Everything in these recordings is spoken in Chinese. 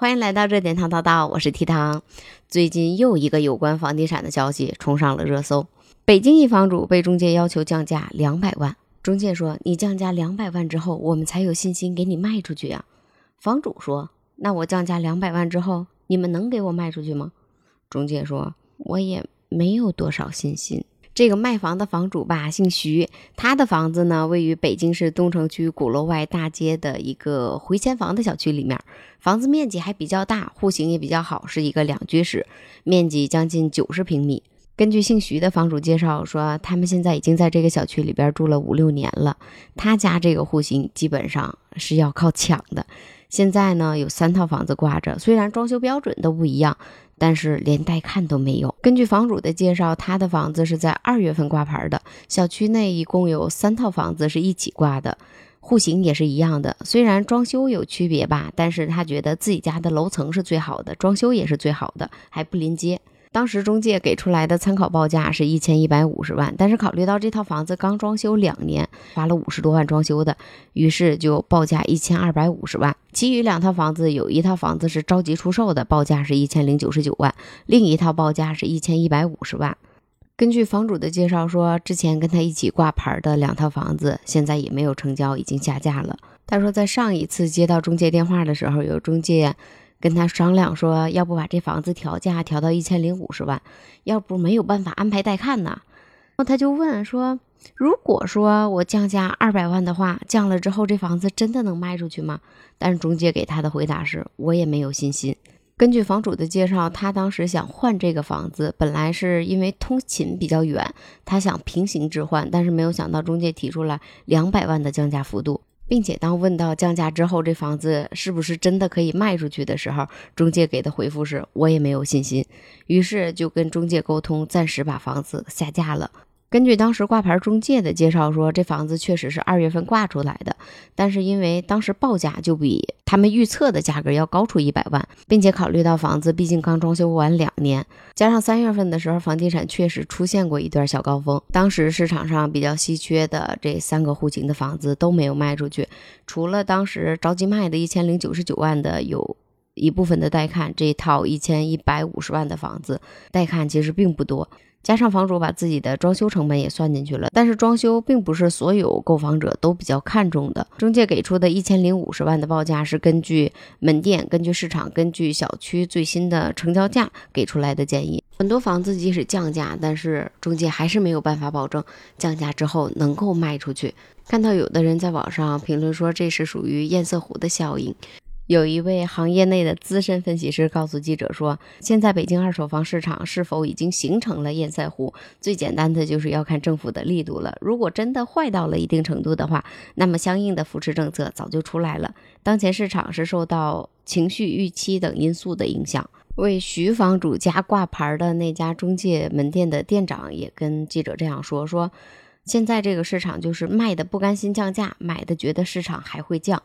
欢迎来到热点糖叨叨，我是提糖。最近又一个有关房地产的消息冲上了热搜，北京一房主被中介要求降价两百万，中介说你降价两百万之后，我们才有信心给你卖出去啊。房主说，那我降价两百万之后，你们能给我卖出去吗？中介说，我也没有多少信心。这个卖房的房主吧，姓徐，他的房子呢位于北京市东城区鼓楼外大街的一个回迁房的小区里面，房子面积还比较大，户型也比较好，是一个两居室，面积将近九十平米。根据姓徐的房主介绍说，他们现在已经在这个小区里边住了五六年了，他家这个户型基本上是要靠抢的。现在呢有三套房子挂着，虽然装修标准都不一样。但是连带看都没有。根据房主的介绍，他的房子是在二月份挂牌的。小区内一共有三套房子是一起挂的，户型也是一样的。虽然装修有区别吧，但是他觉得自己家的楼层是最好的，装修也是最好的，还不临街。当时中介给出来的参考报价是一千一百五十万，但是考虑到这套房子刚装修两年，花了五十多万装修的，于是就报价一千二百五十万。其余两套房子有一套房子是着急出售的，报价是一千零九十九万，另一套报价是一千一百五十万。根据房主的介绍说，之前跟他一起挂牌的两套房子现在也没有成交，已经下架了。他说在上一次接到中介电话的时候，有中介。跟他商量说，要不把这房子调价调到一千零五十万，要不没有办法安排带看呢。然后他就问说，如果说我降价二百万的话，降了之后这房子真的能卖出去吗？但是中介给他的回答是，我也没有信心。根据房主的介绍，他当时想换这个房子，本来是因为通勤比较远，他想平行置换，但是没有想到中介提出了两百万的降价幅度。并且当问到降价之后，这房子是不是真的可以卖出去的时候，中介给的回复是：我也没有信心。于是就跟中介沟通，暂时把房子下架了。根据当时挂牌中介的介绍说，这房子确实是二月份挂出来的，但是因为当时报价就比他们预测的价格要高出一百万，并且考虑到房子毕竟刚装修完两年，加上三月份的时候房地产确实出现过一段小高峰，当时市场上比较稀缺的这三个户型的房子都没有卖出去，除了当时着急卖的一千零九十九万的有。一部分的带看，这套一千一百五十万的房子带看其实并不多，加上房主把自己的装修成本也算进去了，但是装修并不是所有购房者都比较看重的。中介给出的一千零五十万的报价是根据门店、根据市场、根据小区最新的成交价给出来的建议。很多房子即使降价，但是中介还是没有办法保证降价之后能够卖出去。看到有的人在网上评论说这是属于堰塞湖的效应。有一位行业内的资深分析师告诉记者说：“现在北京二手房市场是否已经形成了堰塞湖？最简单的就是要看政府的力度了。如果真的坏到了一定程度的话，那么相应的扶持政策早就出来了。当前市场是受到情绪、预期等因素的影响。”为徐房主家挂牌的那家中介门店的店长也跟记者这样说：“说现在这个市场就是卖的不甘心降价，买的觉得市场还会降。”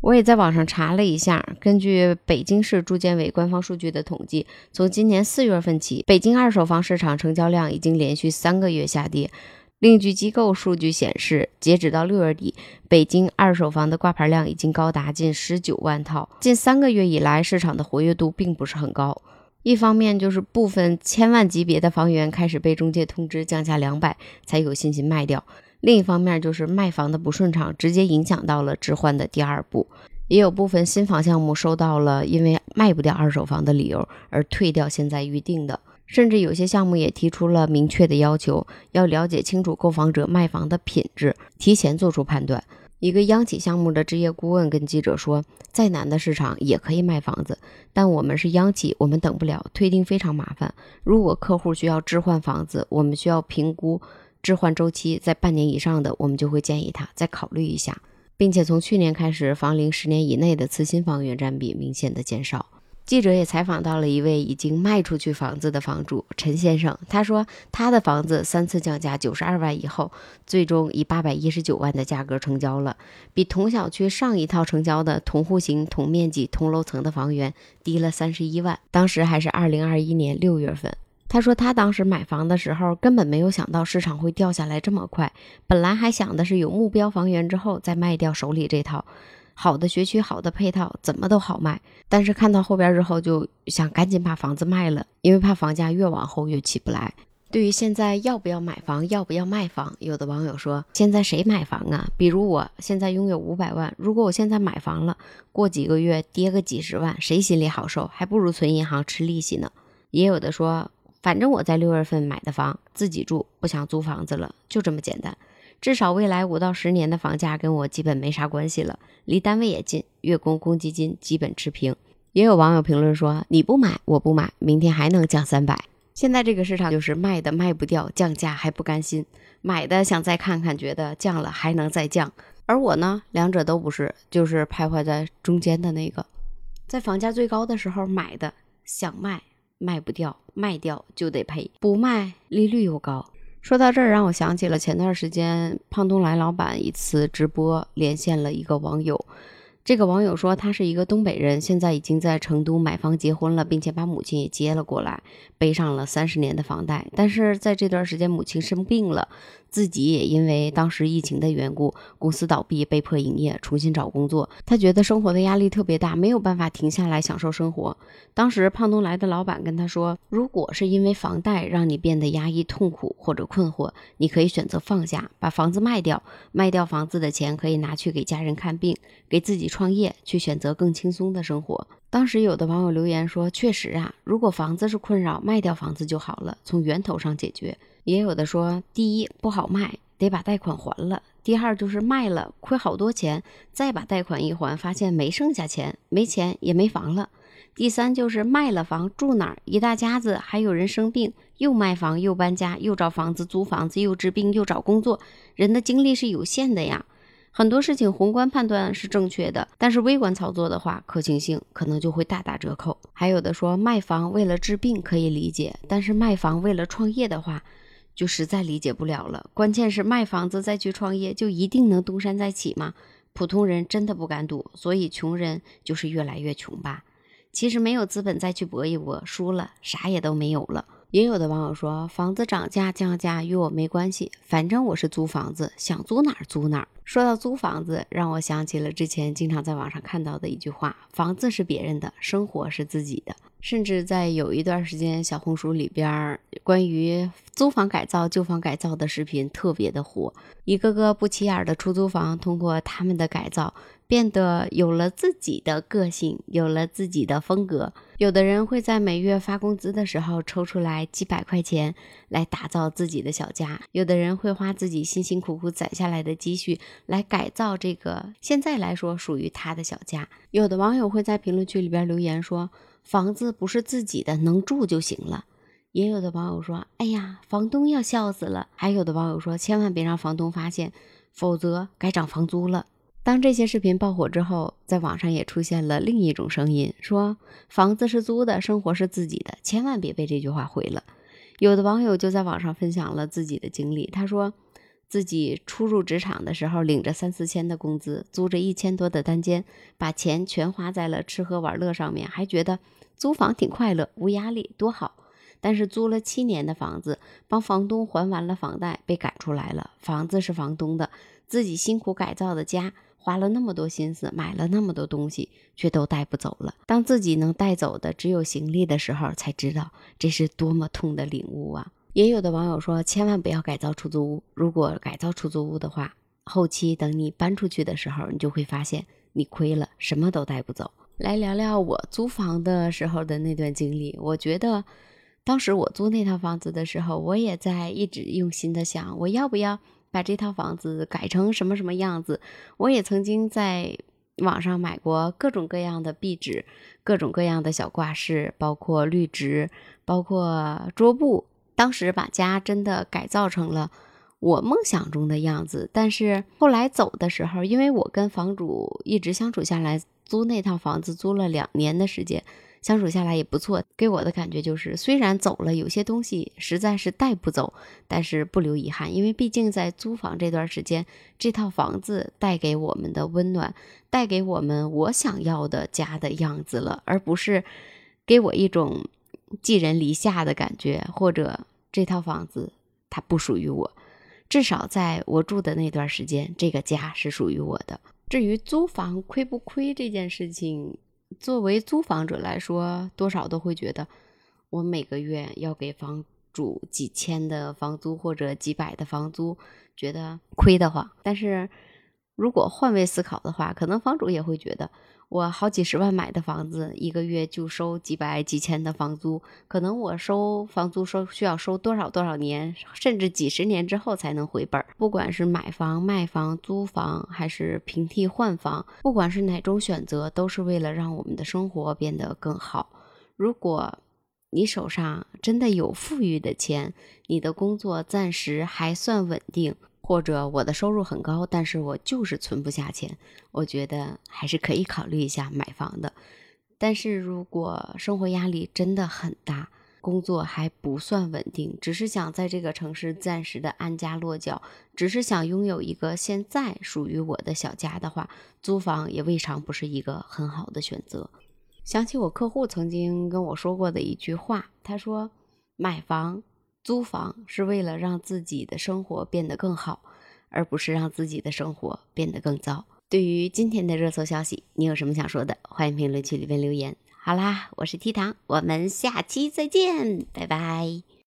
我也在网上查了一下，根据北京市住建委官方数据的统计，从今年四月份起，北京二手房市场成交量已经连续三个月下跌。另据机构数据显示，截止到六月底，北京二手房的挂牌量已经高达近十九万套。近三个月以来，市场的活跃度并不是很高。一方面就是部分千万级别的房源开始被中介通知降价两百，才有信心卖掉。另一方面，就是卖房的不顺畅，直接影响到了置换的第二步。也有部分新房项目收到了因为卖不掉二手房的理由而退掉现在预定的，甚至有些项目也提出了明确的要求，要了解清楚购房者卖房的品质，提前做出判断。一个央企项目的职业顾问跟记者说：“再难的市场也可以卖房子，但我们是央企，我们等不了，退订非常麻烦。如果客户需要置换房子，我们需要评估。”置换周期在半年以上的，我们就会建议他再考虑一下，并且从去年开始，房龄十年以内的次新房源占比明显的减少。记者也采访到了一位已经卖出去房子的房主陈先生，他说他的房子三次降价九十二万以后，最终以八百一十九万的价格成交了，比同小区上一套成交的同户型、同面积、同楼层的房源低了三十一万，当时还是二零二一年六月份。他说，他当时买房的时候根本没有想到市场会掉下来这么快，本来还想的是有目标房源之后再卖掉手里这套，好的学区、好的配套，怎么都好卖。但是看到后边之后，就想赶紧把房子卖了，因为怕房价越往后越起不来。对于现在要不要买房，要不要卖房，有的网友说：“现在谁买房啊？比如我现在拥有五百万，如果我现在买房了，过几个月跌个几十万，谁心里好受？还不如存银行吃利息呢。”也有的说：“反正我在六月份买的房，自己住，不想租房子了，就这么简单。至少未来五到十年的房价跟我基本没啥关系了，离单位也近，月供公积金基本持平。”也有网友评论说：“你不买，我不买，明天还能降三百。”现在这个市场就是卖的卖不掉，降价还不甘心；买的想再看看，觉得降了还能再降。而我呢，两者都不是，就是徘徊在中间的那个，在房价最高的时候买的，想卖卖不掉，卖掉就得赔，不卖利率又高。说到这儿，让我想起了前段时间胖东来老板一次直播连线了一个网友。这个网友说，他是一个东北人，现在已经在成都买房结婚了，并且把母亲也接了过来，背上了三十年的房贷。但是在这段时间，母亲生病了。自己也因为当时疫情的缘故，公司倒闭，被迫营业，重新找工作。他觉得生活的压力特别大，没有办法停下来享受生活。当时胖东来的老板跟他说：“如果是因为房贷让你变得压抑、痛苦或者困惑，你可以选择放下，把房子卖掉，卖掉房子的钱可以拿去给家人看病，给自己创业，去选择更轻松的生活。”当时有的网友留言说：“确实啊，如果房子是困扰，卖掉房子就好了，从源头上解决。”也有的说，第一不好卖，得把贷款还了；第二就是卖了亏好多钱，再把贷款一还，发现没剩下钱，没钱也没房了；第三就是卖了房住哪儿？一大家子还有人生病，又卖房又搬家，又找房子租房子，又治病又找工作，人的精力是有限的呀。很多事情宏观判断是正确的，但是微观操作的话，可行性可能就会大打折扣。还有的说卖房为了治病可以理解，但是卖房为了创业的话。就实在理解不了了。关键是卖房子再去创业，就一定能东山再起吗？普通人真的不敢赌，所以穷人就是越来越穷吧。其实没有资本再去搏一搏，输了啥也都没有了。也有的网友说，房子涨价降价与我没关系，反正我是租房子，想租哪儿租哪儿。说到租房子，让我想起了之前经常在网上看到的一句话：房子是别人的，生活是自己的。甚至在有一段时间，小红书里边关于租房改造、旧房改造的视频特别的火。一个个不起眼的出租房，通过他们的改造，变得有了自己的个性，有了自己的风格。有的人会在每月发工资的时候抽出来几百块钱来打造自己的小家；有的人会花自己辛辛苦苦攒下来的积蓄来改造这个现在来说属于他的小家。有的网友会在评论区里边留言说。房子不是自己的，能住就行了。也有的网友说：“哎呀，房东要笑死了。”还有的网友说：“千万别让房东发现，否则该涨房租了。”当这些视频爆火之后，在网上也出现了另一种声音，说：“房子是租的，生活是自己的，千万别被这句话毁了。”有的网友就在网上分享了自己的经历，他说。自己初入职场的时候，领着三四千的工资，租着一千多的单间，把钱全花在了吃喝玩乐上面，还觉得租房挺快乐，无压力，多好。但是租了七年的房子，帮房东还完了房贷，被赶出来了。房子是房东的，自己辛苦改造的家，花了那么多心思，买了那么多东西，却都带不走了。当自己能带走的只有行李的时候，才知道这是多么痛的领悟啊！也有的网友说，千万不要改造出租屋。如果改造出租屋的话，后期等你搬出去的时候，你就会发现你亏了，什么都带不走。来聊聊我租房的时候的那段经历。我觉得，当时我租那套房子的时候，我也在一直用心的想，我要不要把这套房子改成什么什么样子。我也曾经在网上买过各种各样的壁纸，各种各样的小挂饰，包括绿植，包括桌布。当时把家真的改造成了我梦想中的样子，但是后来走的时候，因为我跟房主一直相处下来，租那套房子租了两年的时间，相处下来也不错。给我的感觉就是，虽然走了，有些东西实在是带不走，但是不留遗憾，因为毕竟在租房这段时间，这套房子带给我们的温暖，带给我们我想要的家的样子了，而不是给我一种寄人篱下的感觉，或者。这套房子它不属于我，至少在我住的那段时间，这个家是属于我的。至于租房亏不亏这件事情，作为租房者来说，多少都会觉得，我每个月要给房主几千的房租或者几百的房租，觉得亏得慌。但是如果换位思考的话，可能房主也会觉得。我好几十万买的房子，一个月就收几百几千的房租，可能我收房租收需要收多少多少年，甚至几十年之后才能回本儿。不管是买房、卖房、租房，还是平替换房，不管是哪种选择，都是为了让我们的生活变得更好。如果你手上真的有富裕的钱，你的工作暂时还算稳定。或者我的收入很高，但是我就是存不下钱，我觉得还是可以考虑一下买房的。但是如果生活压力真的很大，工作还不算稳定，只是想在这个城市暂时的安家落脚，只是想拥有一个现在属于我的小家的话，租房也未尝不是一个很好的选择。想起我客户曾经跟我说过的一句话，他说：“买房。”租房是为了让自己的生活变得更好，而不是让自己的生活变得更糟。对于今天的热搜消息，你有什么想说的？欢迎评论区里面留言。好啦，我是 T 糖，我们下期再见，拜拜。